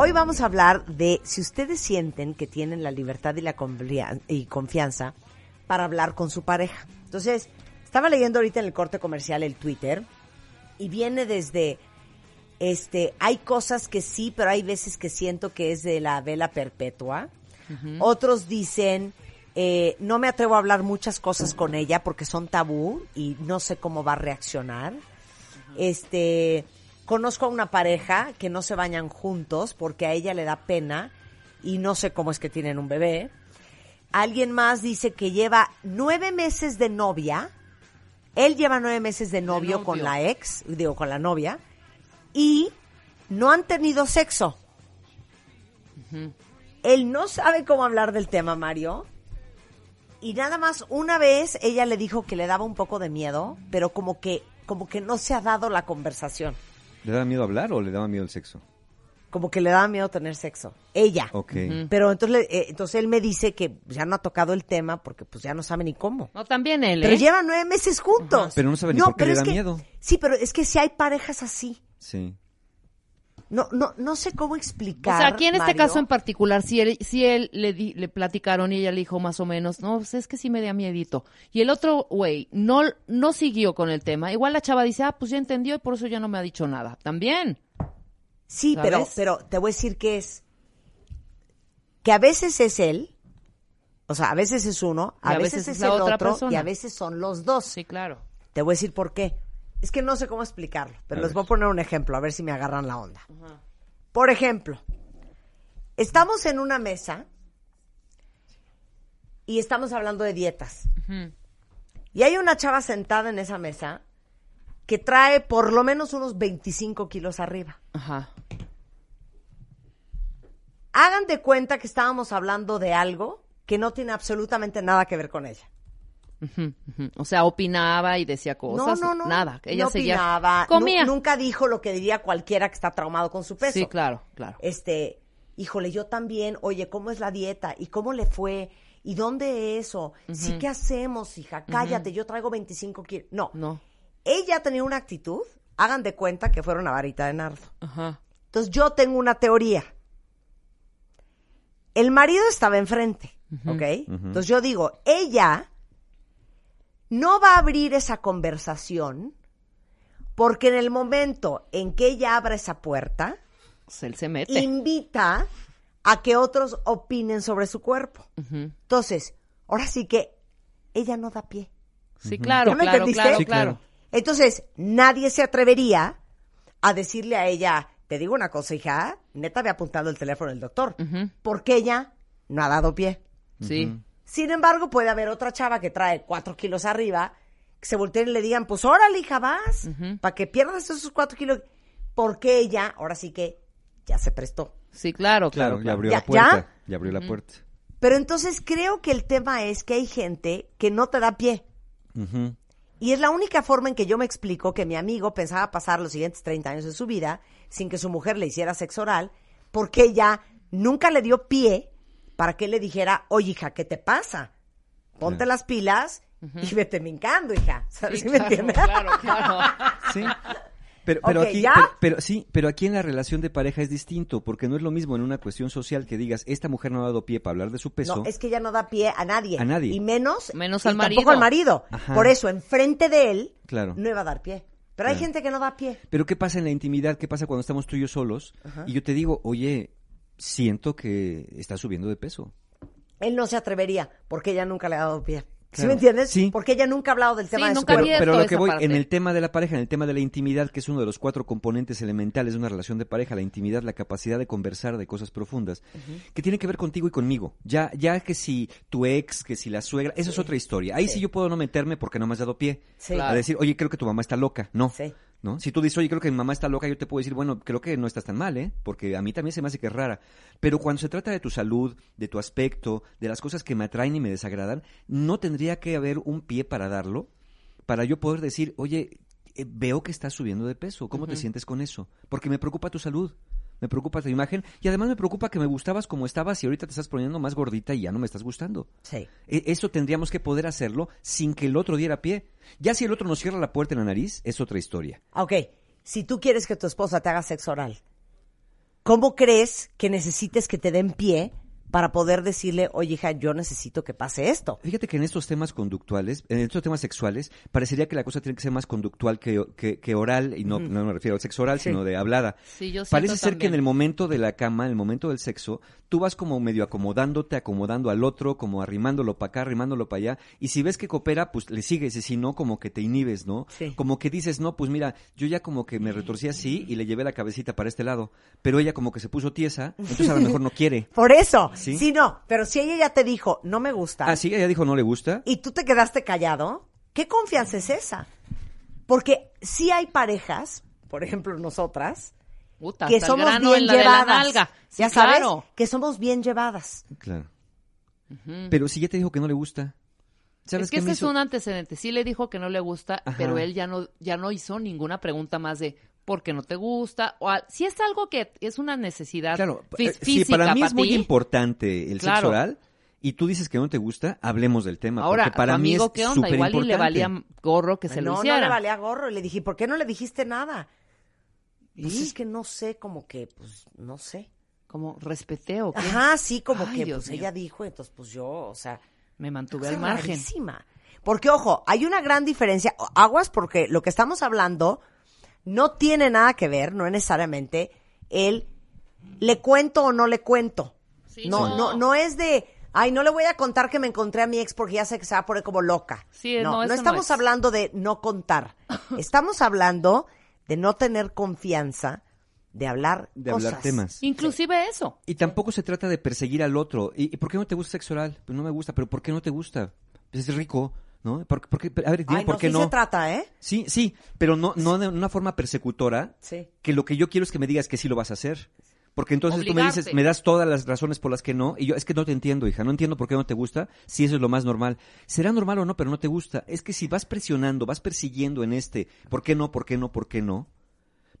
Hoy vamos a hablar de si ustedes sienten que tienen la libertad y la y confianza para hablar con su pareja. Entonces, estaba leyendo ahorita en el corte comercial el Twitter y viene desde este, hay cosas que sí, pero hay veces que siento que es de la vela perpetua. Otros dicen, eh, no me atrevo a hablar muchas cosas con ella porque son tabú y no sé cómo va a reaccionar. Este, conozco a una pareja que no se bañan juntos porque a ella le da pena y no sé cómo es que tienen un bebé. Alguien más dice que lleva nueve meses de novia. Él lleva nueve meses de novio, con la ex, digo, con la novia, y no han tenido sexo. Él no sabe cómo hablar del tema, Mario. Y nada más una vez ella le dijo que le daba un poco de miedo, pero como que como que no se ha dado la conversación. ¿Le daba miedo hablar o le daba miedo el sexo? Como que le daba miedo tener sexo. Ella. Ok. Pero entonces, le- eh, entonces él me dice que ya no ha tocado el tema porque pues ya no sabe ni cómo. No, también él, Pero ¿eh? llevan nueve meses juntos. Pero no sabe ni por qué le da que- miedo. Sí, pero es que si hay parejas así. Sí. No, no, no sé cómo O explicar. sea, aquí en este Mario. caso en particular, si él, si él le, di- le platicaron y ella le dijo más o menos, no, pues es que sí me da miedito. Y el otro güey no, no siguió con el tema. Igual la chava dice, ah, pues ya entendió y por eso ya no me ha dicho nada. También. Sí, ¿Sabes? pero, pero te voy a decir que es que a veces es él, o sea, a veces es uno, a, veces, veces es es la el otra otro persona. y a veces son los dos. Sí, claro. Te voy a decir por qué. Es que no sé cómo explicarlo, pero A les ver. voy a poner un ejemplo, a ver si me agarran la onda. Por ejemplo, estamos en una mesa y estamos hablando de dietas. Y hay una chava sentada en esa mesa que trae por lo menos unos 25 kilos arriba. Ajá. Hagan de cuenta que estábamos hablando de algo que no tiene absolutamente nada que ver con ella. O sea, opinaba y decía cosas. no, no, no. Nada. Ella no seguía. opinaba, Comía. nu- nunca dijo lo que diría cualquiera que está traumado con su peso. Sí, claro, claro. Este, híjole, yo también, oye, ¿cómo es la dieta? ¿Y cómo le fue? ¿Y dónde eso? Sí, ¿qué hacemos, hija? Cállate, yo traigo 25 kilos. No. No. Ella tenía una actitud, hagan de cuenta que fuera una varita de nardo. Ajá. Entonces yo tengo una teoría. El marido estaba enfrente, ¿ok? Entonces yo digo, ella no va a abrir esa conversación porque en el momento en que ella abra esa puerta, Pues él se mete. invita a que otros opinen sobre su cuerpo. Entonces, ahora sí que ella no da pie. Sí, claro, ¿Ya me claro, entendiste? claro, Sí, claro. claro. Entonces, nadie se atrevería a decirle a ella, te digo una cosa, hija, neta había apuntado el teléfono del doctor, porque ella no ha dado pie. Sí. Sin embargo, puede haber otra chava que trae cuatro kilos arriba, que se volteen y le digan, pues órale, hija, vas, para que pierdas esos cuatro kilos, porque ella, ahora sí que ya se prestó. Sí, claro, Claro, claro. ya abrió ¿Ya- la puerta. ya? Ya, abrió la puerta. Pero entonces creo que el tema es que hay gente que no te da pie. Y es la única forma en que yo me explico que mi amigo pensaba pasar los siguientes 30 años de su vida sin que su mujer le hiciera sexo oral, porque ella nunca le dio pie para que él le dijera, oye, hija, ¿qué te pasa? Ponte las pilas y vete mincando, hija. ¿Sabes Sí, si me claro, entiendes? claro, claro. Sí. Pero, aquí, ¿ya? pero, pero sí, pero aquí en la relación de pareja es distinto, porque no es lo mismo en una cuestión social que digas, esta mujer no ha dado pie para hablar de su peso. No, es que ella no da pie a nadie. A nadie. Y menos, Menos y al tampoco marido. al marido. Ajá. Por eso, enfrente de él, Claro. no iba a dar pie. Pero hay Claro. gente que no da pie. Pero ¿qué pasa en la intimidad? ¿Qué pasa cuando estamos tú y yo solos? Y yo te digo, oye, siento que estás subiendo de peso. Él no se atrevería porque ella nunca le ha dado pie. ¿Sí Claro. me entiendes? Sí. Porque ella nunca ha hablado del tema Sí, de su nunca Pero lo que esa voy, parte. en el tema de la pareja, en el tema de la intimidad, que es uno de los cuatro componentes elementales de una relación de pareja, la intimidad, la capacidad de conversar de cosas profundas, que tiene que ver contigo y conmigo. Ya, ya que si tu ex, que si la suegra, eso es otra historia. Ahí sí. yo puedo no meterme porque no me has dado pie. Sí. A decir, oye, creo que tu mamá está loca. No. ¿No? Si tú dices, oye, creo que mi mamá está loca, yo te puedo decir, bueno, creo que no estás tan mal, ¿eh? Porque a mí también se me hace que es rara. Pero cuando se trata de tu salud, de tu aspecto, de las cosas que me atraen y me desagradan, no tendría que haber un pie para darlo, para yo poder decir, oye, eh, veo que estás subiendo de peso, ¿cómo te sientes con eso? Porque me preocupa tu salud, me preocupa tu imagen y además me preocupa que me gustabas como estabas y ahorita te estás poniendo más gordita y ya no me estás gustando. Sí. E- Eso tendríamos que poder hacerlo sin que el otro diera pie. Ya si el otro nos cierra la puerta en la nariz, es otra historia. Ok, si tú quieres que tu esposa te haga sexo oral, ¿cómo crees que necesites que te den pie para poder decirle, oye, hija, yo necesito que pase esto? Fíjate que en estos temas conductuales, en estos temas sexuales, parecería que la cosa tiene que ser más conductual que, que- que oral, y no, no me refiero al sexo oral, Sí. sino de hablada. Sí, yo Parece ser que en el momento de la cama, en el momento del sexo, tú vas como medio acomodándote, acomodando al otro, como arrimándolo para acá, arrimándolo para allá, y si ves que coopera, pues le sigues, y si no, como que te inhibes, ¿no? Sí. Como que dices, no, pues mira, yo ya como que me retorcí así y le llevé la cabecita para este lado, pero ella como que se puso tiesa, entonces a lo mejor no quiere. Por eso, Sí. sí, no, pero si ella ya te dijo, no me gusta, Ah, sí, ella dijo no le gusta. y tú te quedaste callado, ¿qué confianza es esa? Porque si hay parejas, por ejemplo nosotras, Puta, que somos grano bien llevadas. Sí, ya sabes, claro. que somos bien llevadas. Claro. Pero si ya te dijo que no le gusta. ¿Sabes Es que ese es un antecedente. Sí le dijo que no le gusta, Ajá. pero él ya no, ya no hizo ninguna pregunta más de por qué no te gusta. O a- si es algo que es una necesidad Claro, fí- eh, si física para mí es ti, muy importante el sexo oral y tú dices que no te gusta, hablemos del tema. Ahora, porque para tu mí amigo, es ¿qué onda? Igual y le valía gorro que se no, lo hiciera. no le valía gorro. Y le dije, ¿por qué no le dijiste nada? Pues ¿Y? es que no sé, como que, pues, no sé. Como respeté o qué. Ajá, sí, como Ay, que, Dios pues, mío. ella dijo, entonces, pues, yo, o sea... Me mantuve al margen. rarísima. Porque, ojo, hay una gran diferencia. Aguas porque lo que estamos hablando no tiene nada que ver, no es necesariamente el le cuento o no le cuento. Sí, no, no. no, no es de, ay, no le voy a contar que me encontré a mi ex porque ya sé que se va a poner como loca. Sí, no, no, estamos es. hablando de no contar. Estamos hablando de no tener confianza de hablar De hablar cosas. temas. Inclusive eso. Y tampoco se trata de perseguir al otro. ¿Y, y por qué no te gusta sexo oral? Pues no me gusta, pero ¿por qué no te gusta? Pues es rico, ¿no? ¿Por, por qué? A ver, dime Ay, por no, qué sí no. se trata, ¿eh? Sí, sí, pero no, no de una forma persecutora. Sí. Que lo que yo quiero es que me digas que sí lo vas a hacer. Porque entonces tú me dices, Obligarte. me das todas las razones por las que no, y yo, es que no te entiendo, hija, no entiendo por qué no te gusta, si eso es lo más normal. Será normal o no, pero no te gusta. Es que si vas presionando, vas persiguiendo en este, ¿por qué no, por qué no, por qué no?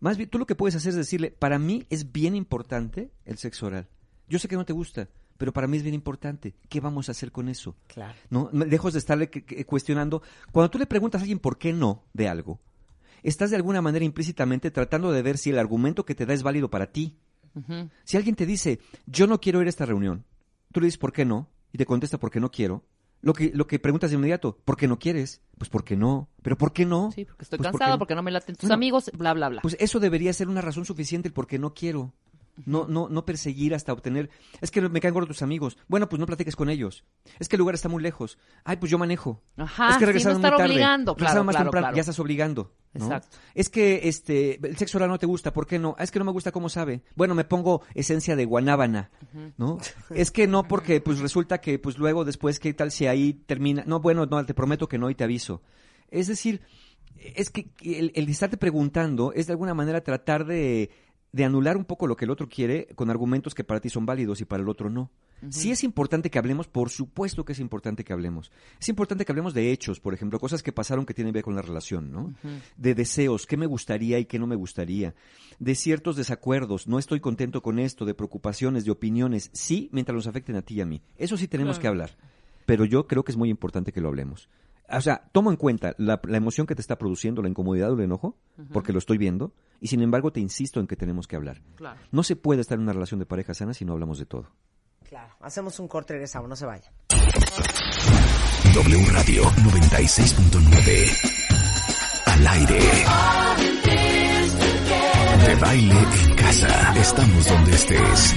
Más bien, tú lo que puedes hacer es decirle, para mí es bien importante el sexo oral. Yo sé que no te gusta, pero para mí es bien importante. ¿Qué vamos a hacer con eso? Claro. ¿no? Lejos de estarle cuestionando. Cuando tú le preguntas a alguien por qué no de algo, estás de alguna manera implícitamente tratando de ver si el argumento que te da es válido para ti. Si alguien te dice, yo no quiero ir a esta reunión, tú le dices, ¿por qué no? Y te contesta, ¿por qué no quiero? Lo que, lo que preguntas de inmediato, ¿por qué no quieres? Pues, ¿por qué no? ¿Pero por qué no? Sí, porque estoy Pues, ¿por qué cansado, no? porque no me laten tus Bueno, amigos, bla, bla, bla. Pues eso debería ser una razón suficiente el por qué no quiero. No, no, no perseguir hasta obtener. Es que me caen gordos tus amigos. Bueno, pues no platiques con ellos. Es que el lugar está muy lejos. Ay, pues yo manejo. Ajá, es que sí, regresaron no estar muy obligando, claro, más claro, temprano. claro. Ya estás obligando. ¿no? Exacto. Es que este el sexo oral no te gusta. ¿Por qué no? Ah, es que no me gusta cómo sabe. Bueno, me pongo esencia de guanábana. ¿No? es que no, porque pues resulta que pues luego después, ¿qué tal si ahí termina? No, bueno, no, te prometo que no y te aviso. Es decir, es que el, el estarte preguntando es de alguna manera tratar de, de anular un poco lo que el otro quiere con argumentos que para ti son válidos y para el otro no. Si es importante que hablemos, por supuesto que es importante que hablemos. Es importante que hablemos de hechos, por ejemplo, cosas que pasaron que tienen que ver con la relación, ¿no? De deseos, qué me gustaría y qué no me gustaría. De ciertos desacuerdos, no estoy contento con esto, de preocupaciones, de opiniones. Sí, mientras nos afecten a ti y a mí. Eso sí tenemos que hablar. Pero yo creo que es muy importante que lo hablemos. O sea, tomo en cuenta la, la emoción que te está produciendo, la incomodidad o el enojo, porque lo estoy viendo, y sin embargo te insisto en que tenemos que hablar. Claro. No se puede estar en una relación de pareja sana si no hablamos de todo. Claro. Hacemos un corte y regresamos, no se vayan. W Radio 96.9. Al aire. De baile en casa. Estamos donde estés.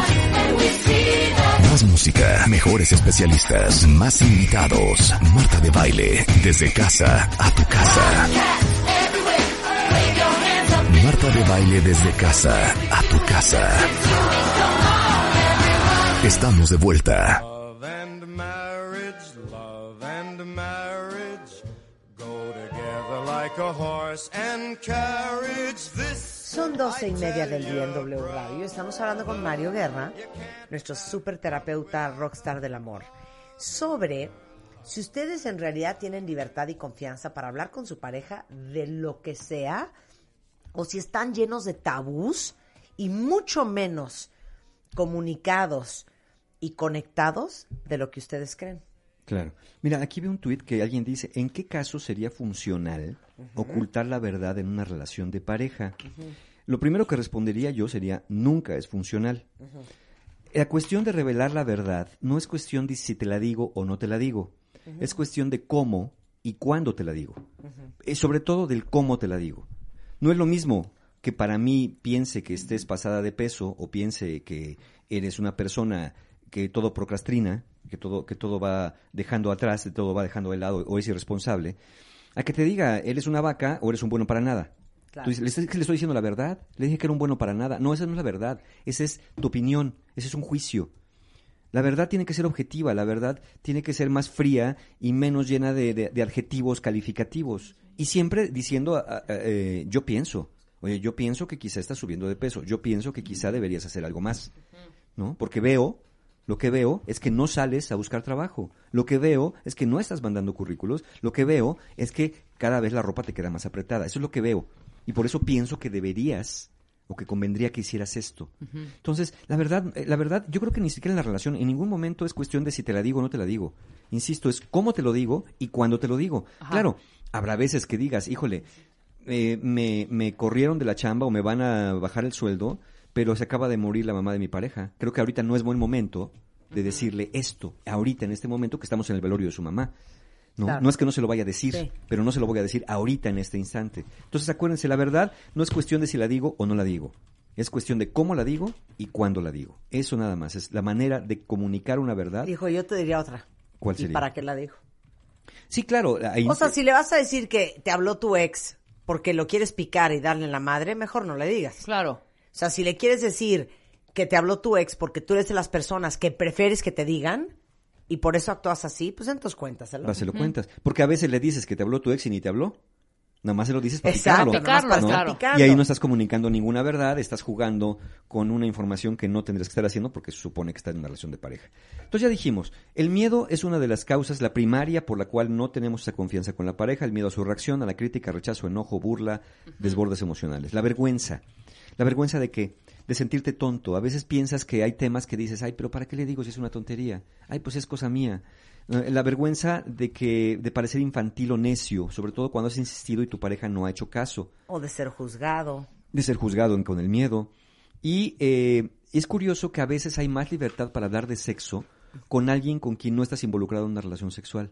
Más música, mejores especialistas, más invitados. Marta de Baile, desde casa a tu casa. Marta de Baile desde casa a tu casa. Estamos de vuelta. A horse and carriage. This Son doce y media del día en W Radio. Estamos hablando con Mario Guerra, nuestro super terapeuta rockstar del amor, sobre si ustedes en realidad tienen libertad y confianza para hablar con su pareja de lo que sea, o si están llenos de tabús y mucho menos comunicados y conectados de lo que ustedes creen. Claro. Mira, aquí veo un tuit que alguien dice, ¿en qué caso sería funcional ocultar la verdad en una relación de pareja? Lo primero que respondería yo sería, nunca es funcional. La cuestión de revelar la verdad no es cuestión de si te la digo o no te la digo. Es cuestión de cómo y cuándo te la digo. Eh, sobre todo del cómo te la digo. No es lo mismo que para mí piense que estés pasada de peso o piense que eres una persona que todo procrastina, que todo, que todo va dejando atrás, que todo va dejando de lado o es irresponsable, a que te diga, eres una vaca o eres un bueno para nada. Claro. Tú dices, ¿le, estoy- ¿le estoy diciendo la verdad? Le dije que era un bueno para nada. No, esa no es la verdad. Esa es tu opinión. Ese es un juicio. La verdad tiene que ser objetiva, la verdad tiene que ser más fría y menos llena de, de- de adjetivos calificativos. Y siempre diciendo, a- a- eh, yo pienso, oye, yo pienso que quizá estás subiendo de peso, yo pienso que quizá deberías hacer algo más, ¿no? Porque veo, lo que veo es que no sales a buscar trabajo, lo que veo es que no estás mandando currículos, lo que veo es que cada vez la ropa te queda más apretada, eso es lo que veo. Y por eso pienso que deberías o que convendría que hicieras esto. Entonces, la verdad, eh, la verdad, yo creo que ni siquiera en la relación, en ningún momento es cuestión de si te la digo o no te la digo. Insisto, es cómo te lo digo y cuándo te lo digo. Claro, habrá veces que digas, híjole, eh, me, me corrieron de la chamba o me van a bajar el sueldo, pero se acaba de morir la mamá de mi pareja. Creo que ahorita no es buen momento de decirle esto, ahorita en este momento que estamos en el velorio de su mamá. ¿no? Claro. no es que no se lo vaya a decir, Sí. pero no se lo voy a decir ahorita en este instante. Entonces acuérdense, la verdad no es cuestión de si la digo o no la digo. Es cuestión de cómo la digo y cuándo la digo. Eso nada más. Es la manera de comunicar una verdad. Dijo, yo te diría otra. ¿Cuál ¿Y sería? para qué la dijo? Sí, claro. ahí- O sea, si le vas a decir que te habló tu ex porque lo quieres picar y darle en la madre, mejor no le digas. Claro. O sea, si le quieres decir que te habló tu ex porque tú eres de las personas que prefieres que te digan y por eso actúas así, pues entonces cuéntaselo. Ahora se lo cuentas. Porque a veces le dices que te habló tu ex y ni te habló. Nada más se lo dices para Exacto, picarlo. ¿no? Claro. Y ahí no estás comunicando ninguna verdad, estás jugando con una información que no tendrías que estar haciendo porque se supone que estás en una relación de pareja. Entonces ya dijimos, el miedo es una de las causas, la primaria por la cual no tenemos esa confianza con la pareja, el miedo a su reacción, a la crítica, rechazo, enojo, burla, desbordes emocionales. La vergüenza. ¿La vergüenza de qué? De sentirte tonto. A veces piensas que hay temas que dices, ay, pero ¿para qué le digo si es una tontería? Ay, pues es cosa mía. Eh, La vergüenza de que de parecer infantil o necio, sobre todo cuando has insistido y tu pareja no ha hecho caso O de ser juzgado. de ser juzgado con el miedo. Y eh, es curioso que a veces hay más libertad para hablar de sexo con alguien con quien no estás involucrado en una relación sexual.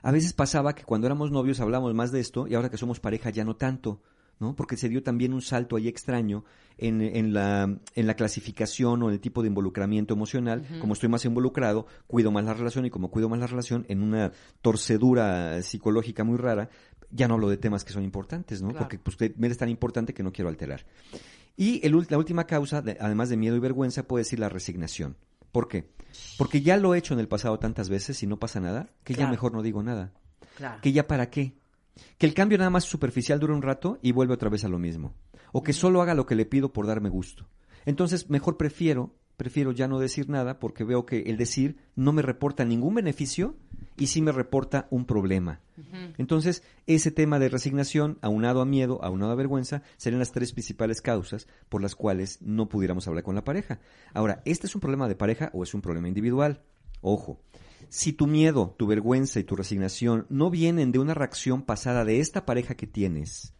A veces pasaba que cuando éramos novios hablamos más de esto y ahora que somos pareja ya no tanto, ¿no? Porque se dio también un salto ahí extraño en, en la, en la clasificación o en el tipo de involucramiento emocional. Como estoy más involucrado, cuido más la relación y como cuido más la relación en una torcedura psicológica muy rara, ya no hablo de temas que son importantes, ¿no? Claro. Porque pues, me eres tan importante que no quiero alterar. Y el la última causa, de- además de miedo y vergüenza, puede ser la resignación. ¿Por qué? Porque ya lo he hecho en el pasado tantas veces y no pasa nada, que ya mejor no digo nada. Claro. Que ya para qué. Que el cambio nada más superficial dure un rato y vuelve otra vez a lo mismo. O que solo haga lo que le pido por darme gusto. Entonces, mejor prefiero, prefiero ya no decir nada porque veo que el decir no me reporta ningún beneficio y sí me reporta un problema. Entonces, ese tema de resignación, aunado a miedo, aunado a vergüenza, serían las tres principales causas por las cuales no pudiéramos hablar con la pareja. Ahora, ¿este es un problema de pareja o es un problema individual? Ojo, si tu miedo, tu vergüenza y tu resignación no vienen de una reacción pasada de esta pareja que tienes,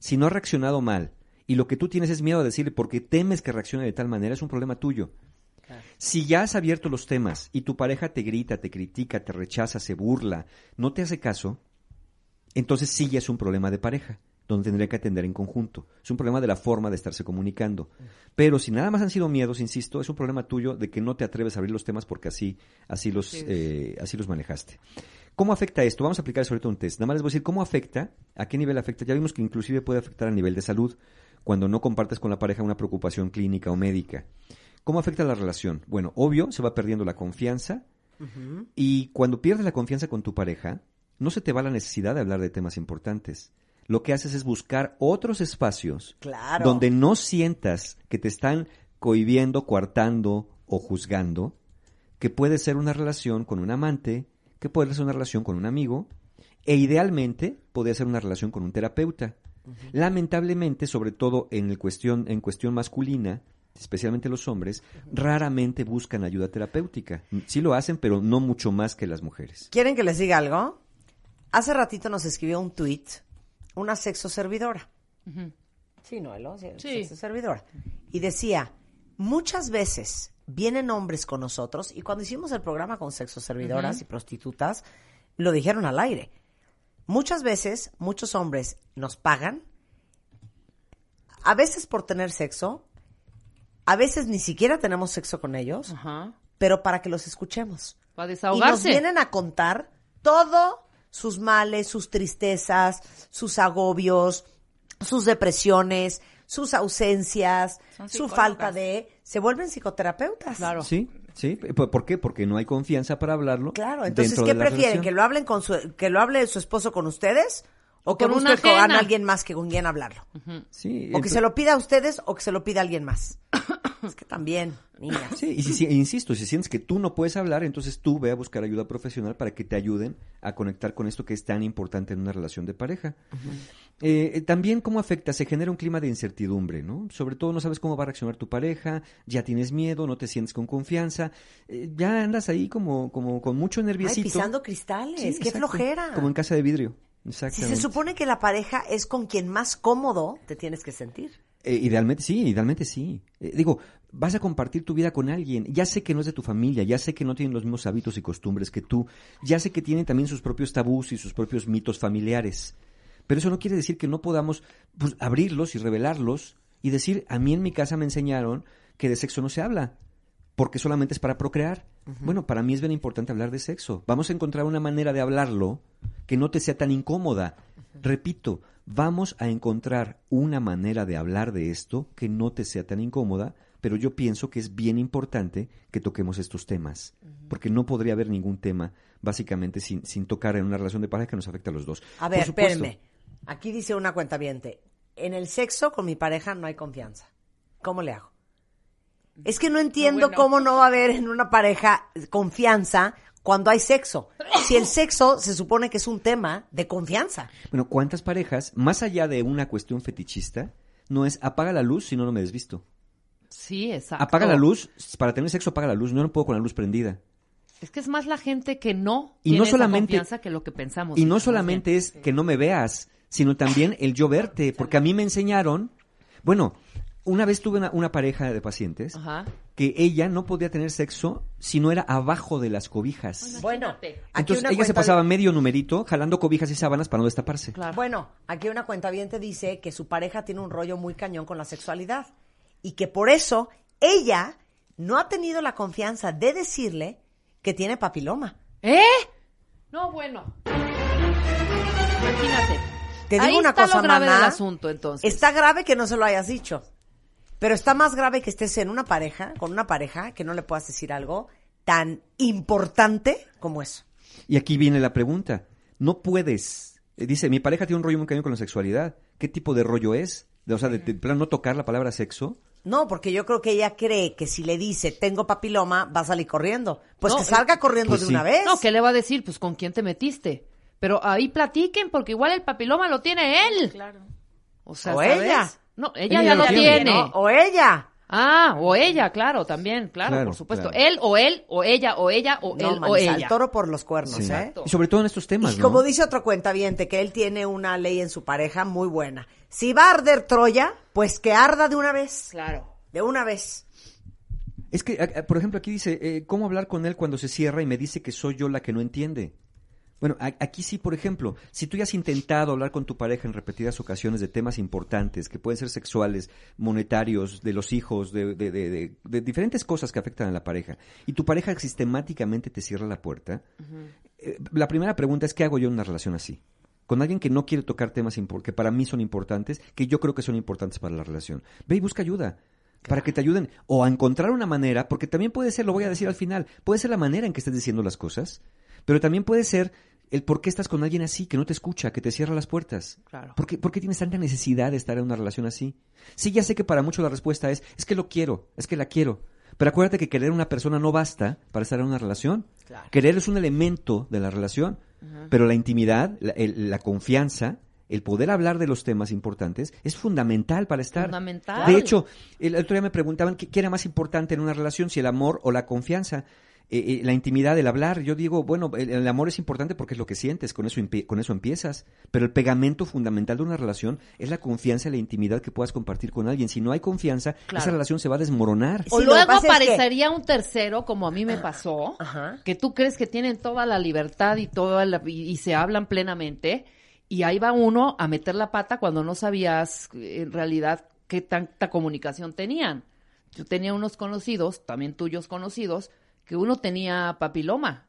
si no ha reaccionado mal y lo que tú tienes es miedo a decirle porque temes que reaccione de tal manera, es un problema tuyo. Si ya has abierto los temas y tu pareja te grita, te critica, te rechaza, se burla, no te hace caso, entonces sí ya es un problema de pareja. Donde tendría que atender en conjunto. Es un problema de la forma de estarse comunicando. Pero si nada más han sido miedos, insisto, es un problema tuyo de que no te atreves a abrir los temas porque así, así, los, eh, así los manejaste. ¿Cómo afecta esto? Vamos a aplicar sobre todo un test. Nada más les voy a decir cómo afecta, a qué nivel afecta. Ya vimos que inclusive puede afectar a nivel de salud cuando no compartes con la pareja una preocupación clínica o médica. ¿Cómo afecta la relación? Bueno, obvio, se va perdiendo la confianza y cuando pierdes la confianza con tu pareja, no se te va la necesidad de hablar de temas importantes. Lo que haces es buscar otros espacios Claro. donde no sientas que te están cohibiendo, coartando o juzgando, que puede ser una relación con un amante, que puede ser una relación con un amigo, e idealmente podría ser una relación con un terapeuta. Lamentablemente, sobre todo en, el cuestión, en cuestión masculina, especialmente los hombres, raramente buscan ayuda terapéutica. Sí lo hacen, pero no mucho más que las mujeres. ¿Quieren que les diga algo? Hace ratito nos escribió un tweet una sexo servidora. Sí, no, Elo? Sí, Sí. sexo servidora. Y decía, muchas veces vienen hombres con nosotros, y cuando hicimos el programa con sexo servidoras y prostitutas, lo dijeron al aire. Muchas veces, muchos hombres nos pagan, a veces por tener sexo, a veces ni siquiera tenemos sexo con ellos, pero para que los escuchemos. Para Y nos desahogarse. vienen a contar todo sus males, sus tristezas, sus agobios, sus depresiones, sus ausencias, su falta de... Se vuelven psicoterapeutas. Claro. Sí, sí. ¿Por qué? Porque no hay confianza para hablarlo. Claro, entonces, ¿qué prefieren? ¿Que lo hablen con su, que lo hable su esposo con ustedes? ¿O que busque ajena. alguien más que con quien hablarlo? Sí, O que se lo pida a ustedes o que se lo pida a alguien más. es que también, niñas. Sí, y si, si- insisto, si sientes que tú no puedes hablar, entonces tú ve a buscar ayuda profesional para que te ayuden a conectar con esto que es tan importante en una relación de pareja. Eh, eh, también cómo afecta, se genera un clima de incertidumbre, ¿no? Sobre todo no sabes cómo va a reaccionar tu pareja, ya tienes miedo, no te sientes con confianza, eh, ya andas ahí como, como con mucho Ay, nerviosito. pisando cristales, Sí, qué exacto. flojera. Como en casa de vidrio. Si se supone que la pareja es con quien más cómodo te tienes que sentir. Eh, idealmente sí, idealmente sí. Eh, digo, vas a compartir tu vida con alguien. Ya sé que no es de tu familia, ya sé que no tienen los mismos hábitos y costumbres que tú, ya sé que tienen también sus propios tabús y sus propios mitos familiares. Pero eso no quiere decir que no podamos pues, abrirlos y revelarlos y decir, a mí en mi casa me enseñaron que de sexo no se habla, porque solamente es para procrear. Bueno, para mí es bien importante hablar de sexo. Vamos a encontrar una manera de hablarlo que no te sea tan incómoda. Repito, vamos a encontrar una manera de hablar de esto que no te sea tan incómoda, pero yo pienso que es bien importante que toquemos estos temas, porque no podría haber ningún tema, básicamente, sin, sin tocar en una relación de pareja que nos afecte a los dos. A ver, espérenme. Aquí dice una cuenta En el sexo con mi pareja no hay confianza. ¿Cómo le hago? Es que no entiendo bueno. cómo no va a haber en una pareja confianza cuando hay sexo. Si el sexo se supone que es un tema de confianza. Bueno, ¿cuántas parejas, más allá de una cuestión fetichista, no es apaga la luz si no, no me desvisto? Sí, exacto. Apaga la luz, para tener sexo apaga la luz, yo no puedo con la luz prendida. Es que es más la gente que no Y tiene no esa solamente- confianza que lo que pensamos. Y no solamente es que no me veas, sino también el yo verte, porque a mí me enseñaron, bueno, una vez tuve una, una pareja de pacientes Ajá. que ella no podía tener sexo si no era abajo de las cobijas. Bueno, Entonces ella se pasaba medio numerito jalando cobijas y sábanas para no destaparse. Claro. Bueno, aquí una cuenta te dice que su pareja tiene un rollo muy cañón con la sexualidad y que por eso ella no ha tenido la confianza de decirle que tiene papiloma. ¿Eh? No, bueno. Imagínate. Te digo Ahí una está cosa, lo grave maná. del asunto, entonces. Está grave que no se lo hayas dicho. Pero está más grave que estés en una pareja, con una pareja, que no le puedas decir algo tan importante como eso. Y aquí viene la pregunta. No puedes. eh, Dice, mi pareja tiene un rollo muy cañón con la sexualidad. ¿Qué tipo de rollo es? De- o sea, de, de plano no tocar la palabra sexo. No, porque yo creo que ella cree que si le dice tengo papiloma, va a salir corriendo. Pues No, que salga corriendo pues de sí. una vez. No, ¿qué le va a decir? Pues con quién te metiste. Pero ahí platiquen, porque igual el papiloma lo tiene él. Claro. O sea, O ¿sabes? ella. No, ella, Ella ya lo tiene, tiene. ¿no? O ella. Ah, o ella, claro, también, claro, Claro, por supuesto. claro. Él o él, o ella, o ella, o No, él o Manisa, ella. el toro por los cuernos, Sí. ¿eh? Y sobre todo en estos temas, Y ¿no? como dice otro cuentaviente, que él tiene una ley en su pareja muy buena. Si va a arder Troya, pues que arda de una vez. Claro. De una vez. Es que, por ejemplo, aquí dice, eh, ¿cómo hablar con él cuando se cierra y me dice que soy yo la que no entiende? Bueno, aquí sí, por ejemplo, si tú ya has intentado hablar con tu pareja en repetidas ocasiones de temas importantes, que pueden ser sexuales, monetarios, de los hijos, de, de- de- de- de diferentes cosas que afectan a la pareja, y tu pareja sistemáticamente te cierra la puerta, eh, la primera pregunta es, ¿qué hago yo en una relación así? Con alguien que no quiere tocar temas que para mí son importantes, que yo creo que son importantes para la relación. Ve y busca ayuda. Para que te ayuden o a encontrar una manera, porque también puede ser, lo voy a decir al final, puede ser la manera en que estés diciendo las cosas, pero también puede ser el por qué estás con alguien así, que no te escucha, que te cierra las puertas. Claro. ¿Por qué, por qué tienes tanta necesidad de estar en una relación así? Sí, ya sé que para muchos la respuesta es, es que lo quiero, es que la quiero. Pero acuérdate que querer a una persona no basta para estar en una relación. Querer es un elemento de la relación, pero la intimidad, la, el- la confianza, el poder hablar de los temas importantes es fundamental para estar. Fundamental. De hecho, el otro día me preguntaban qué, qué era más importante en una relación, si el amor o la confianza. Eh, eh, la intimidad, el hablar, yo digo, bueno, el, el amor es importante porque es lo que sientes, con eso, con eso empiezas, pero el pegamento fundamental de una relación es la confianza y la intimidad que puedas compartir con alguien. Si no hay confianza, Claro. esa relación se va a desmoronar. O Sí, luego pasa es que- aparecería un tercero, como a mí me pasó, Ajá. que tú crees que tienen toda la libertad y toda la- y, y se hablan plenamente, y ahí va uno a meter la pata cuando no sabías eh, en realidad qué tanta comunicación tenían. Yo tenía unos conocidos, también tuyos conocidos, que uno tenía papiloma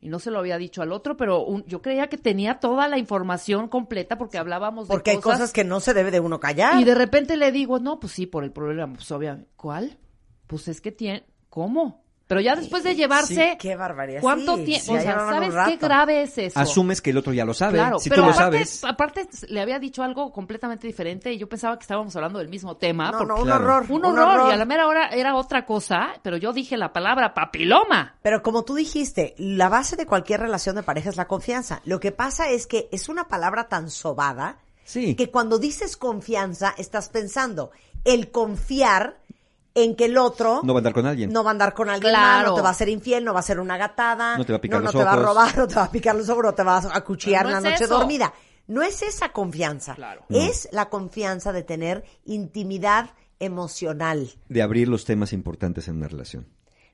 y no se lo había dicho al otro, pero un- yo creía que tenía toda la información completa porque hablábamos de Porque hay cosas que no se debe de uno callar. y de repente le digo, no, pues sí, por el problema, pues obviamente. ¿Cuál? Pues es que tiene, ¿cómo? Pero ya después de llevarse, qué barbaridad. ¿cuánto Sí, tiempo? o sea, ¿sabes qué grave es eso? Asumes que el otro ya lo sabe. Claro, si pero tú lo aparte, sabes. aparte le había dicho algo completamente diferente y yo pensaba que estábamos hablando del mismo tema. No, porque- no, un Claro. horror. un horror, y a la mera hora era otra cosa, pero yo dije la palabra papiloma. Pero como tú dijiste, la base de cualquier relación de pareja es la confianza. Lo que pasa es que es una palabra tan sobada Sí. que cuando dices confianza estás pensando el confiar en que el otro No va a andar con alguien. no va a andar con alguien Claro. más, no te va a ser infiel, no va a ser una gatada, No te va a picar no, los no te va a robar, no te va a picar los ojos, no te va a acuchillar no en la es noche eso. dormida. No es esa confianza, Claro. es la confianza de tener intimidad emocional. De abrir los temas importantes en una relación.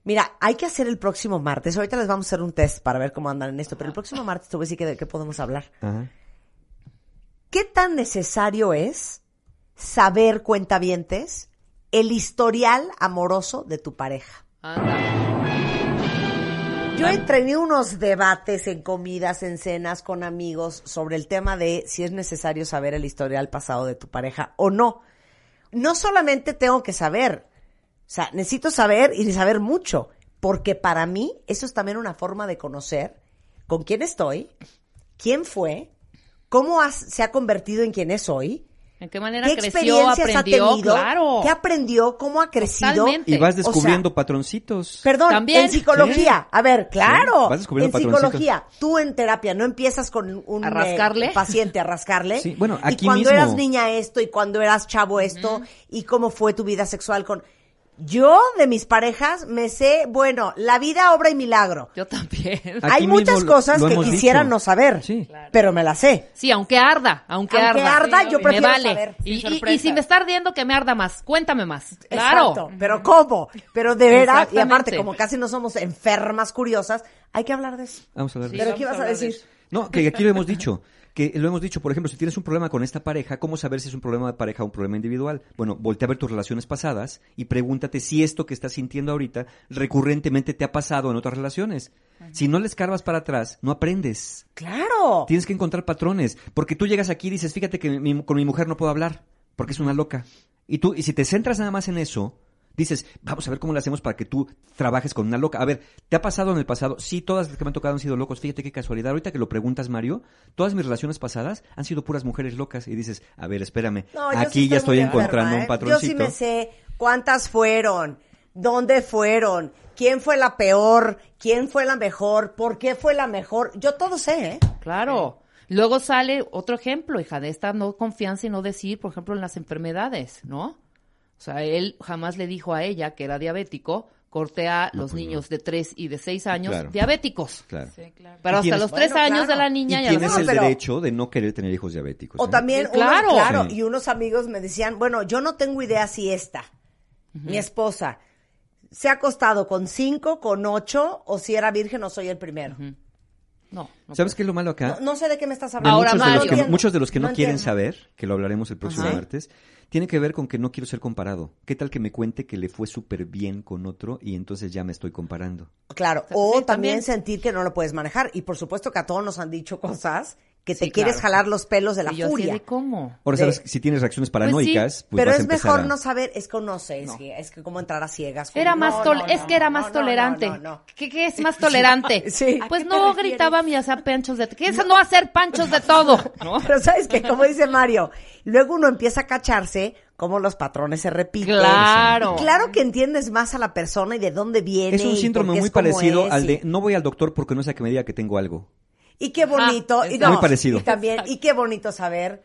Mira, hay que hacer el próximo martes. Ahorita les vamos a hacer un test para ver cómo andan en esto, pero el próximo martes te voy a decir que de qué podemos hablar. Ajá. ¿Qué tan necesario es saber, cuentavientes, el historial amoroso de tu pareja? Anda. Yo he tenido unos debates en comidas, en cenas con amigos sobre el tema de si es necesario saber el historial pasado de tu pareja o no. No solamente tengo que saber, o sea, necesito saber y saber mucho, porque para mí eso es también una forma de conocer con quién estoy, quién fue, cómo has- se ha convertido en quien es hoy, ¿En qué manera qué creció, experiencias aprendió? ha tenido, claro. qué aprendió, cómo ha crecido. Totalmente. Y vas O sea, descubriendo patroncitos. Perdón, También. en psicología. A ver, claro. Sí, vas descubriendo en patroncitos. psicología, tú en terapia no empiezas con un ¿A eh, rascarle? paciente a rascarle. Sí, bueno, y aquí cuando mismo. eras niña esto y cuando eras chavo esto y cómo fue tu vida sexual con yo de mis parejas me sé, bueno, la vida obra y milagro. Yo también. Aquí Hay muchas lo- cosas lo que quisiera dicho. no saber, Sí. pero me la sé. Sí, aunque arda, aunque, Aunque arda. arda, Sí, yo me prefiero vale. saber, Y, sin y- si me está ardiendo, que me arda más. Cuéntame más. Claro. Exacto, pero ¿cómo? Pero de veras, y aparte, como casi no somos enfermas curiosas, hay que hablar de eso. Vamos a hablar de Sí, ¿Pero eso. qué ibas a decir? eso. No, que aquí lo hemos dicho. Que lo hemos dicho, por ejemplo, si tienes un problema con esta pareja, ¿cómo saber si es un problema de pareja o un problema individual? Bueno, voltea a ver tus relaciones pasadas y pregúntate si esto que estás sintiendo ahorita recurrentemente te ha pasado en otras relaciones. Si no le escarbas para atrás, no aprendes. Claro. Tienes que encontrar patrones. Porque tú llegas aquí y dices, fíjate que mi- con mi mujer no puedo hablar, porque es una loca. Y tú, y si te centras nada más en eso, dices, vamos a ver cómo le hacemos para que tú trabajes con una loca. A ver, ¿te ha pasado en el pasado? Sí, todas las que me han tocado han sido locos. Fíjate qué casualidad. Ahorita que lo preguntas, Mario, todas mis relaciones pasadas han sido puras mujeres locas. Y dices, a ver, espérame, No, aquí sí ya estoy encontrando enferma, un ¿eh? patroncito. Yo sí me sé cuántas fueron, dónde fueron, quién fue la peor, quién fue la mejor, por qué fue la mejor. Yo todo sé, ¿eh? Claro. Luego sale otro ejemplo, hija, de esta no confianza y no decir, por ejemplo, en las enfermedades, ¿no? O sea, él jamás le dijo a ella que era diabético, corte a los pues niños de 3 y de 6 años Claro. diabéticos. Claro. Pero hasta tienes- los 3 Bueno, años claro. de la niña Y ya tienes No, el pero- derecho de no querer tener hijos diabéticos. O ¿eh? también, Sí, claro. unos, claro, Sí. y unos amigos me decían, bueno, yo no tengo idea si esta, mi esposa, se ha acostado con cinco, con ocho, o si era virgen o soy el primero. No. no ¿Sabes qué es lo malo acá? No, no sé de qué me estás hablando. Ahora, muchos, de los que, muchos de los que no, quieren entiendo. saber, que lo hablaremos el próximo Ajá. martes, tiene que ver con que no quiero ser comparado. ¿Qué tal que me cuente que le fue súper bien con otro y entonces ya me estoy comparando? Claro, Sí, o también, también. sentir que no lo puedes manejar. Y por supuesto que a todos nos han dicho cosas que te Sí, quieres claro. jalar los pelos de la Y yo así furia. de cómo. Ahora De- sabes, si tienes reacciones paranoicas, pues, Pero vas es mejor a- no saber, es que no sé, es, que, es que cómo entrar a ciegas. Era más no, tol no, es que era no, más no, no, tolerante. no, no. ¿Qué, qué es más tolerante? Sí. Pues ¿A qué te no refieres? gritaba mi hacer panchos de... ¿Qué es no hacer panchos de todo? ¿No? Pero sabes que, como dice Mario, luego uno empieza a cacharse como los patrones se repiten. Claro. Y claro que entiendes más a la persona y de dónde viene. Es un síndrome muy como parecido es, al de no voy al doctor porque no sé que me diga que tengo algo. Y qué bonito. Ajá, y exacto. Muy parecido. Y también, y qué bonito saber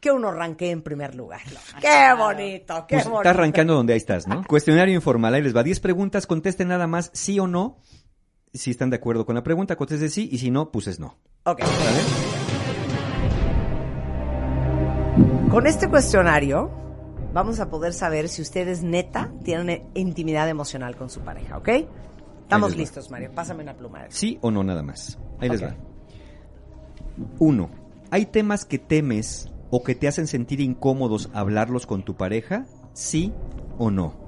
que uno ranquee en primer lugar. Qué bonito, qué Pues bonito. estás arrancando donde ahí estás, ¿no? Cuestionario informal, ahí les va. 10 preguntas, contesten nada más sí o no. Si están de acuerdo con la pregunta, contesten sí y si no, pues es no. Ok. ¿Sale? Con este cuestionario vamos a poder saber si ustedes neta tienen intimidad emocional con su pareja, ¿ok? Estamos listos, Mario. Pásame una pluma. Sí o no nada más. Ahí les va. Uno, ¿hay temas que temes o que te hacen sentir incómodos hablarlos con tu pareja? ¿Sí o no?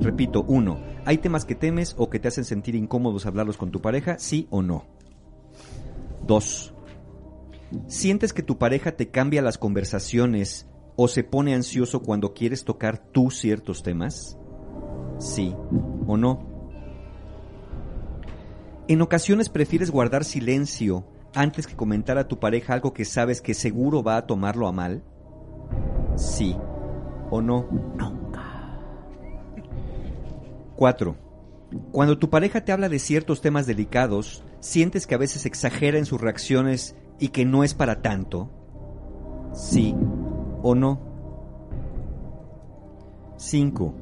Repito, uno, ¿hay temas que temes o que te hacen sentir incómodos hablarlos con tu pareja? ¿Sí o no? Dos, ¿sientes que tu pareja te cambia las conversaciones o se pone ansioso cuando quieres tocar tú ciertos temas? ¿Sí o no? ¿En ocasiones prefieres guardar silencio antes que comentar a tu pareja algo que sabes que seguro va a tomarlo a mal? Sí o no. 4. Cuando tu pareja te habla de ciertos temas delicados, ¿sientes que a veces exagera en sus reacciones y que no es para tanto? Sí o no. 5.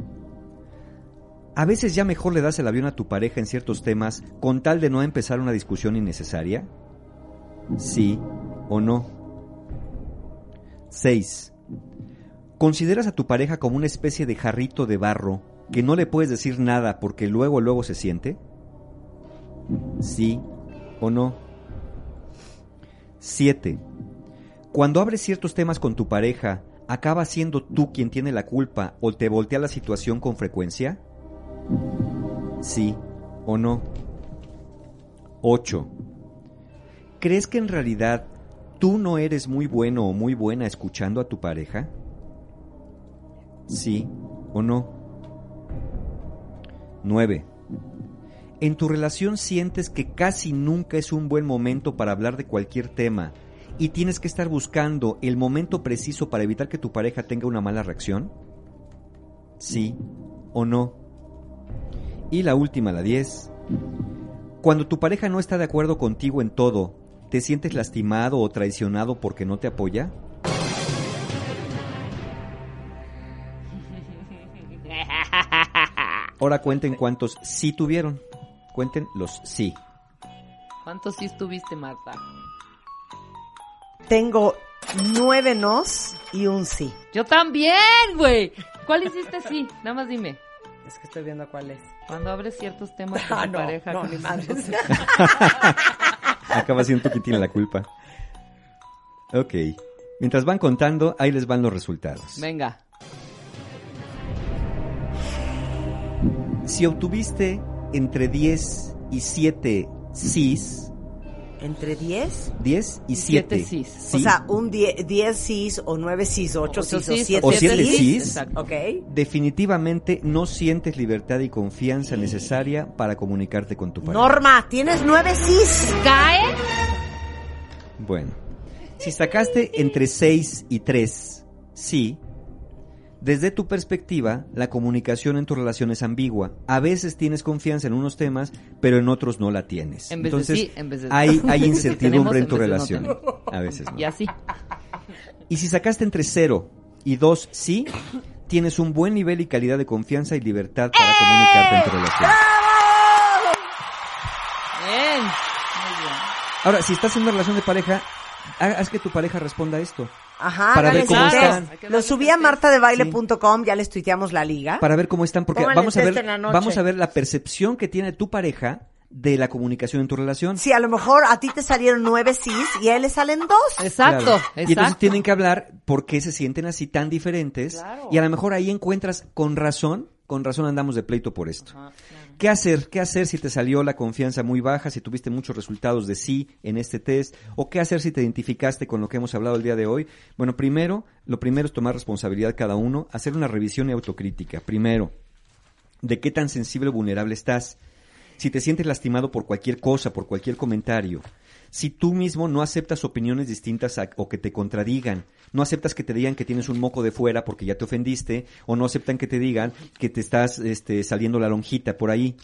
A veces ya mejor le das el avión a tu pareja en ciertos temas con tal de no empezar una discusión innecesaria. Sí o no. 6. ¿Consideras a tu pareja como una especie de jarrito de barro que no le puedes decir nada porque luego luego se siente? Sí o no. 7. Cuando abres ciertos temas con tu pareja, ¿acaba siendo tú quien tiene la culpa o te voltea la situación con frecuencia? Sí o no. 8. ¿Crees que en realidad tú no eres muy bueno o muy buena escuchando a tu pareja? Sí o no. 9. ¿En tu relación sientes que casi nunca es un buen momento para hablar de cualquier tema y tienes que estar buscando el momento preciso para evitar que tu pareja tenga una mala reacción? Sí o no. Y la última, la 10. Cuando tu pareja no está de acuerdo contigo en todo, ¿te sientes lastimado o traicionado porque no te apoya? Ahora cuenten cuántos sí tuvieron. Cuenten los sí. ¿Cuántos sí estuviste, Marta? Tengo nueve nos y un sí. Yo también, güey. ¿Cuál hiciste sí? Nada más dime. Es que estoy viendo cuál es. Cuando abres ciertos temas con Ah, tu no, pareja. no, ni no. Acaba siendo tiene la culpa. Ok. Mientras van contando, ahí les van los resultados. Venga. Si obtuviste entre 10 y 7 sís, ¿Entre diez? 10 y Y siete 7 sís. O sea, un die- diez sís o nueve sís, ocho Ocho sís o sís, siete o siete sís. sís. Exacto. Ok. definitivamente no sientes libertad y confianza necesaria para comunicarte con tu pareja. Norma, tienes nueve sís. ¿Cae? Bueno, si sacaste entre 6 y 3, sí, desde tu perspectiva, la comunicación en tu relación es ambigua. A veces tienes confianza en unos temas, pero en otros no la tienes. En vez de Entonces, sí, en vez de- hay, hay incertidumbre en en tu de no relación. A veces no. Y así. Y si sacaste entre 0 y 2 sí, tienes un buen nivel y calidad de confianza y libertad para comunicarte en tu relación. Bien. Muy bien. Ahora, si estás en una relación de pareja, ha- haz que tu pareja responda esto. Ajá, Para ver cómo están. Lo subí a martadebaile.com, ya les tuiteamos la liga. Para ver cómo están, porque Pónganle vamos a ver, vamos a ver la percepción que tiene tu pareja de la comunicación en tu relación. Sí, a lo mejor a ti te salieron nueve sís y a él le salen dos. Exacto, Claro. Y entonces exacto. tienen que hablar por qué se sienten así tan diferentes. Claro. Y a lo mejor ahí encuentras con razón, con razón andamos de pleito por esto. ¿Qué hacer? ¿Qué hacer si te salió la confianza muy baja, si tuviste muchos resultados de sí en este test? ¿O qué hacer si te identificaste con lo que hemos hablado el día de hoy? Bueno, primero, lo primero es tomar responsabilidad cada uno, hacer una revisión y autocrítica. Primero, de qué tan sensible o vulnerable estás. Si te sientes lastimado por cualquier cosa, por cualquier comentario, si tú mismo no aceptas opiniones distintas a- o que te contradigan, no aceptas que te digan que tienes un moco de fuera porque ya te ofendiste, o no aceptan que te digan que te estás este, saliendo la lonjita por ahí.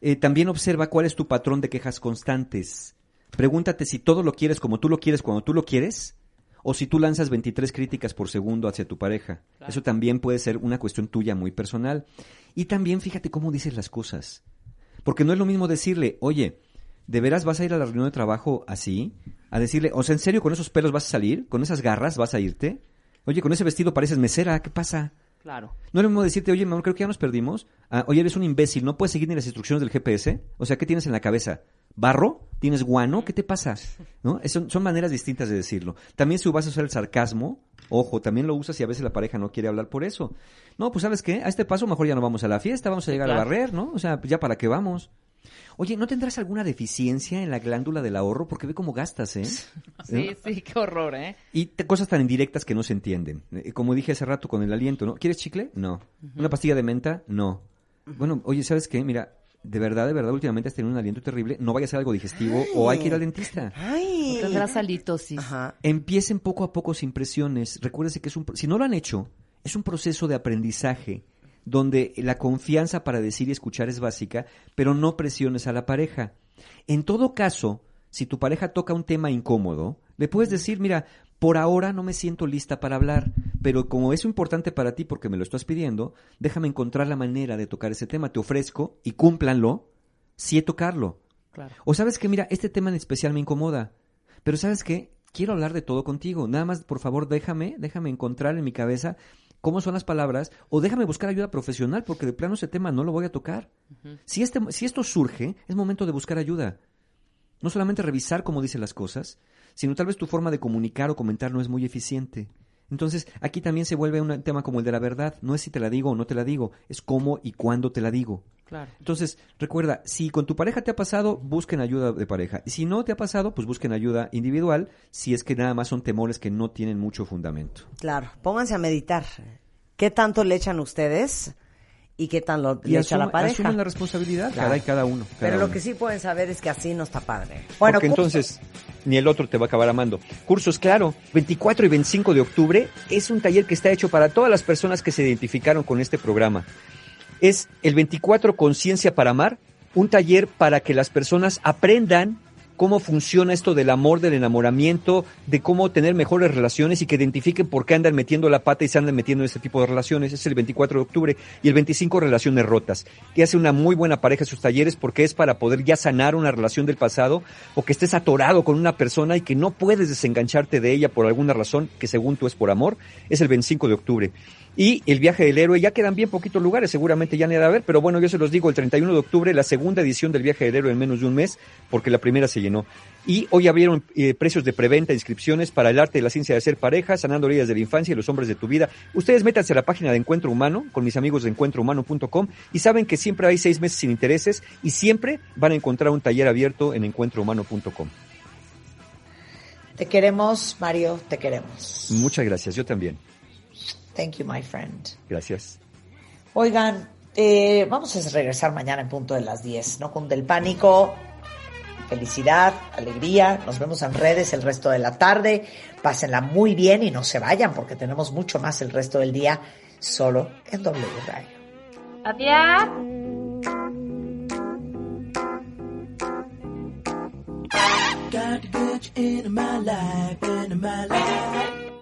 Eh, también observa cuál es tu patrón de quejas constantes. Pregúntate si todo lo quieres como tú lo quieres cuando tú lo quieres, o si tú lanzas 23 críticas por segundo hacia tu pareja. Eso también puede ser una cuestión tuya muy personal. Y también fíjate cómo dices las cosas. Porque no es lo mismo decirle, oye, ¿de veras vas a ir a la reunión de trabajo así? A decirle, o sea, ¿en serio con esos pelos vas a salir? ¿Con esas garras vas a irte? Oye, con ese vestido pareces mesera, ¿qué pasa? Claro. No es lo mismo decirte, oye, mamá, creo que ya nos perdimos. Ah, oye, eres un imbécil, no puedes seguir ni las instrucciones del GPS. O sea, ¿qué tienes en la cabeza? ¿Barro? ¿Tienes guano? ¿Qué te pasa? ¿No? Es- Son, son maneras distintas de decirlo. También si vas a usar el sarcasmo, ojo, también lo usas y a veces la pareja no quiere hablar por eso. No, pues ¿sabes qué? A este paso mejor ya no vamos a la fiesta, vamos a llegar a barrer, ¿no? O sea, ya para qué vamos. Oye, ¿no tendrás alguna deficiencia en la glándula del ahorro? Porque ve cómo gastas, ¿eh? Sí, sí, qué horror, ¿eh? Y te- cosas tan indirectas que no se entienden. Eh, Como dije hace rato con el aliento, ¿no? ¿Quieres chicle? No. ¿Una pastilla de menta? No. Bueno, oye, ¿sabes qué? Mira, de verdad, de verdad, últimamente has tenido un aliento terrible. No vaya a ser algo digestivo o hay que ir al dentista. Ay. Tendrás halitosis. Ajá. Empiecen poco a poco sin presiones. Recuérdense que es un, si no lo han hecho, es un proceso de aprendizaje donde la confianza para decir y escuchar es básica, pero no presiones a la pareja. En todo caso, si tu pareja toca un tema incómodo, le puedes decir, mira, por ahora no me siento lista para hablar, pero como es importante para ti porque me lo estás pidiendo, déjame encontrar la manera de tocar ese tema, te ofrezco y cúmplanlo, sí tocarlo. Claro. O sabes que, mira, este tema en especial me incomoda. Pero sabes qué, quiero hablar de todo contigo. Nada más, por favor, déjame, déjame encontrar en mi cabeza cómo son las palabras o déjame buscar ayuda profesional porque de plano ese tema no lo voy a tocar. si, este, si esto surge, es momento de buscar ayuda. No solamente revisar cómo dice las cosas, sino tal vez tu forma de comunicar o comentar no es muy eficiente. Entonces, aquí también se vuelve un tema como el de la verdad. No es si te la digo o no te la digo, es cómo y cuándo te la digo. Claro. Entonces, recuerda, si con tu pareja te ha pasado, busquen ayuda de pareja. Y si no te ha pasado, pues busquen ayuda individual, si es que nada más son temores que no tienen mucho fundamento. Claro, pónganse a meditar. ¿Qué tanto le echan ustedes y qué tan lo, Y le echa la pareja? asumen la responsabilidad, Claro. cada, cada uno. cada Pero lo uno. que sí pueden saber es que así no está padre. Bueno, Porque entonces ni el otro te va a acabar amando. Cursos, claro, 24 y 25 de octubre es un taller que está hecho para todas las personas que se identificaron con este programa. Es el 24 Conciencia para Amar, un taller para que las personas aprendan cómo funciona esto del amor, del enamoramiento, de cómo tener mejores relaciones y que identifiquen por qué andan metiendo la pata y se andan metiendo en este tipo de relaciones. Es el 24 de octubre y el 25 relaciones rotas, que hace una muy buena pareja sus talleres porque es para poder ya sanar una relación del pasado o que estés atorado con una persona y que no puedes desengancharte de ella por alguna razón que según tú es por amor. Es el 25 de octubre. Y el viaje del héroe, ya quedan bien poquitos lugares, seguramente ya ni de haber, pero bueno, yo se los digo, el 31 de octubre, la segunda edición del viaje del héroe en menos de un mes, porque la primera se Y hoy abrieron eh, precios de preventa, inscripciones para el arte y la ciencia de ser pareja, sanando heridas de la infancia y los hombres de tu vida. Ustedes métanse a la página de Encuentro Humano, con mis amigos de encuentrohumano.com, y saben que siempre hay seis meses sin intereses y siempre van a encontrar un taller abierto en encuentrohumano.com. Te queremos, Mario, te queremos. Muchas gracias, yo también. Thank you, my friend. Gracias. Oigan, eh, vamos a regresar mañana en punto de las 10. No cunde el pánico. Felicidad, alegría. Nos vemos en redes el resto de la tarde. Pásenla muy bien y no se vayan porque tenemos mucho más el resto del día solo en W Radio. Adiós. Got my life, my life.